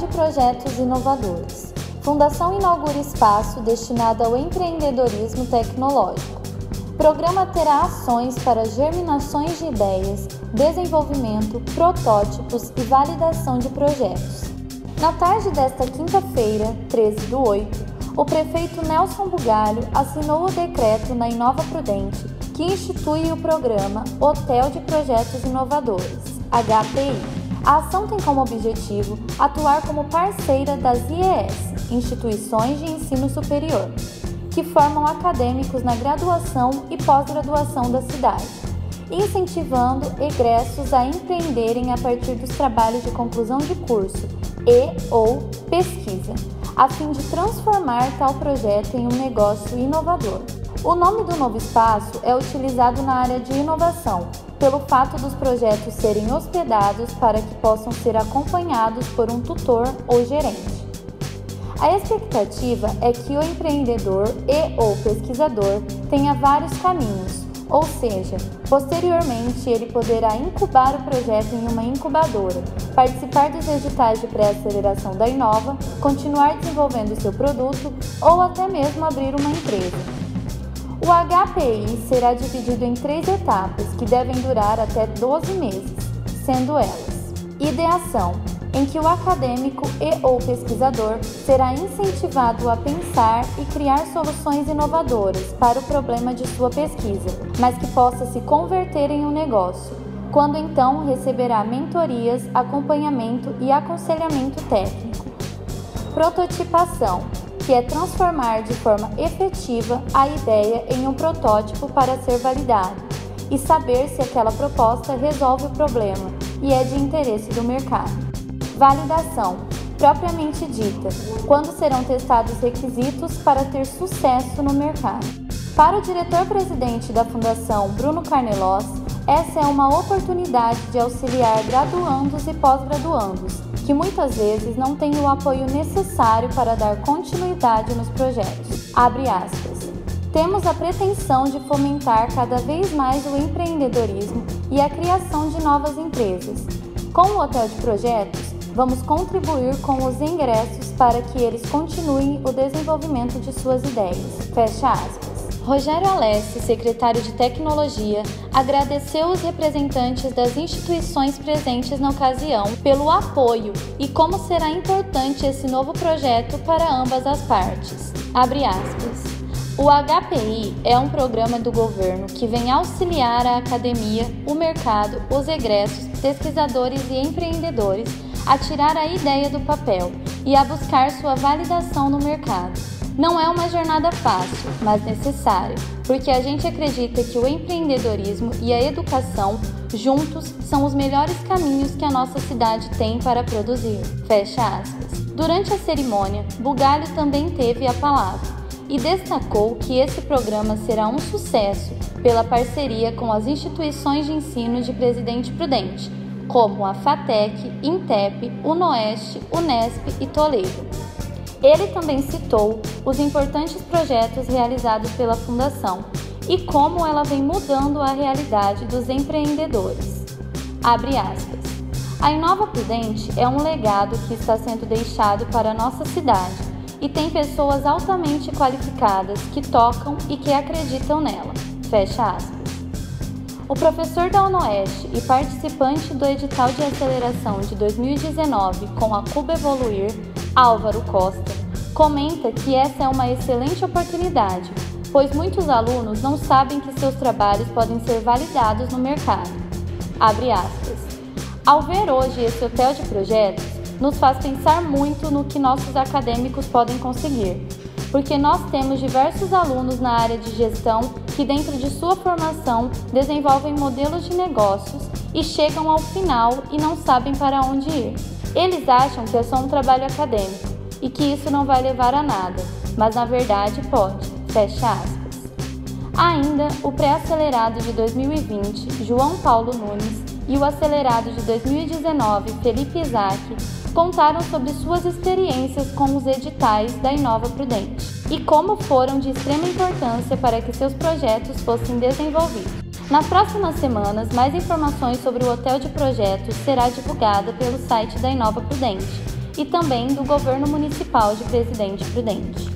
de Projetos Inovadores. Fundação inaugura espaço destinado ao empreendedorismo tecnológico. Programa terá ações para germinações de ideias, desenvolvimento, protótipos e validação de projetos. Na tarde desta quinta-feira, 13 do 8, o prefeito Nelson Bugalho assinou o decreto na Inova Prudente que institui o programa Hotel de Projetos Inovadores, HPI. A ação tem como objetivo atuar como parceira das IES, Instituições de Ensino Superior, que formam acadêmicos na graduação e pós-graduação da cidade, incentivando egressos a empreenderem a partir dos trabalhos de conclusão de curso e ou pesquisa, a fim de transformar tal projeto em um negócio inovador. O nome do novo espaço é utilizado na área de inovação, pelo fato dos projetos serem hospedados para que possam ser acompanhados por um tutor ou gerente. A expectativa é que o empreendedor e ou pesquisador tenha vários caminhos, ou seja, posteriormente ele poderá incubar o projeto em uma incubadora, participar dos editais de pré-aceleração da Inova, continuar desenvolvendo seu produto ou até mesmo abrir uma empresa. O HPI será dividido em três etapas que devem durar até 12 meses, sendo elas: ideação, em que o acadêmico e ou pesquisador será incentivado a pensar e criar soluções inovadoras para o problema de sua pesquisa, mas que possa se converter em um negócio, quando então receberá mentorias, acompanhamento e aconselhamento técnico. Prototipação que é transformar de forma efetiva a ideia em um protótipo para ser validado e saber se aquela proposta resolve o problema e é de interesse do mercado. Validação, propriamente dita, quando serão testados requisitos para ter sucesso no mercado. Para o diretor-presidente da Fundação, Bruno Carnelos, essa é uma oportunidade de auxiliar graduandos e pós-graduandos que muitas vezes não têm o apoio necessário para dar continuidade nos projetos. Abre aspas. Temos a pretensão de fomentar cada vez mais o empreendedorismo e a criação de novas empresas. Com o Hotel de Projetos, vamos contribuir com os ingressos para que eles continuem o desenvolvimento de suas ideias. Fecha aspas. Rogério Alessi, secretário de Tecnologia, agradeceu os representantes das instituições presentes na ocasião pelo apoio e como será importante esse novo projeto para ambas as partes. Abre aspas. O HPI é um programa do governo que vem auxiliar a academia, o mercado, os egressos, pesquisadores e empreendedores a tirar a ideia do papel e a buscar sua validação no mercado. Não é uma jornada fácil, mas necessária, porque a gente acredita que o empreendedorismo e a educação juntos são os melhores caminhos que a nossa cidade tem para produzir. Fecha aspas. Durante a cerimônia, Bugalho também teve a palavra e destacou que esse programa será um sucesso pela parceria com as instituições de ensino de Presidente Prudente, como a FATEC, INTEP, UNOEST, UNESP e Toledo. Ele também citou os importantes projetos realizados pela Fundação e como ela vem mudando a realidade dos empreendedores. Abre aspas. A Inova Prudente é um legado que está sendo deixado para a nossa cidade e tem pessoas altamente qualificadas que tocam e que acreditam nela. Fecha aspas. O professor da UNOeste e participante do edital de aceleração de 2019 com a Cuba Evoluir Álvaro Costa, comenta que essa é uma excelente oportunidade, pois muitos alunos não sabem que seus trabalhos podem ser validados no mercado. Abre aspas. Ao ver hoje esse hotel de projetos, nos faz pensar muito no que nossos acadêmicos podem conseguir, porque nós temos diversos alunos na área de gestão que, dentro de sua formação, desenvolvem modelos de negócios e chegam ao final e não sabem para onde ir. Eles acham que é só um trabalho acadêmico e que isso não vai levar a nada, mas na verdade pode. Fecha aspas. Ainda o pré-acelerado de 2020, João Paulo Nunes, e o acelerado de 2019, Felipe Isaac, contaram sobre suas experiências com os editais da Inova Prudente e como foram de extrema importância para que seus projetos fossem desenvolvidos. Nas próximas semanas, mais informações sobre o Hotel de Projetos será divulgada pelo site da Inova Prudente e também do Governo Municipal de Presidente Prudente.